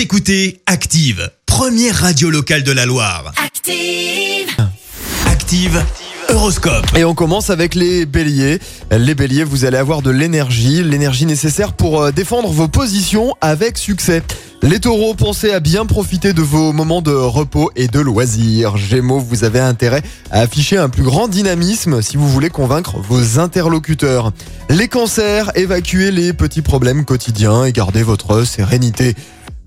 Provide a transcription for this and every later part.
Vous écoutez Active, première radio locale de la Loire. Active. Active, Horoscope. Et on commence avec les béliers. Les béliers, vous allez avoir de l'énergie, l'énergie nécessaire pour euh, défendre vos positions avec succès. Les taureaux, pensez à bien profiter de vos moments de repos et de loisirs. Gémeaux, vous avez intérêt à afficher un plus grand dynamisme si vous voulez convaincre vos interlocuteurs. Les cancers, évacuez les petits problèmes quotidiens et gardez votre sérénité.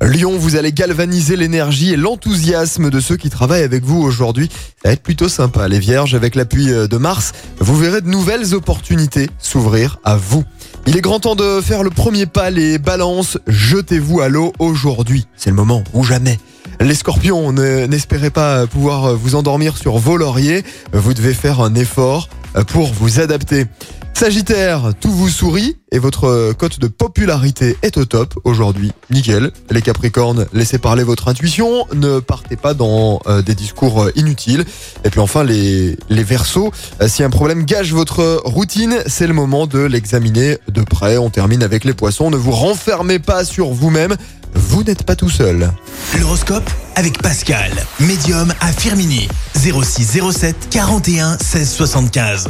Lyon, vous allez galvaniser l'énergie et l'enthousiasme de ceux qui travaillent avec vous aujourd'hui. Ça va être plutôt sympa. Les vierges, avec l'appui euh, de Mars, vous verrez de nouvelles opportunités s'ouvrir à vous. Il est grand temps de faire le premier pas, les balances. Jetez-vous à l'eau aujourd'hui. C'est le moment ou jamais. Les scorpions, ne- n'espérez pas pouvoir vous endormir sur vos lauriers. Vous devez faire un effort pour vous adapter. Sagittaire, tout vous sourit et votre cote de popularité est au top aujourd'hui. Nickel. Les Capricornes, laissez parler votre intuition, ne partez pas dans euh, des discours euh, inutiles. Et puis enfin les les Verseaux, euh, si un problème gâche votre routine, c'est le moment de l'examiner de près. On termine avec les Poissons. Ne vous renfermez pas sur vous-même. Vous n'êtes pas tout seul. L'horoscope avec Pascal, médium à Firmini. 06 07 41 16 75.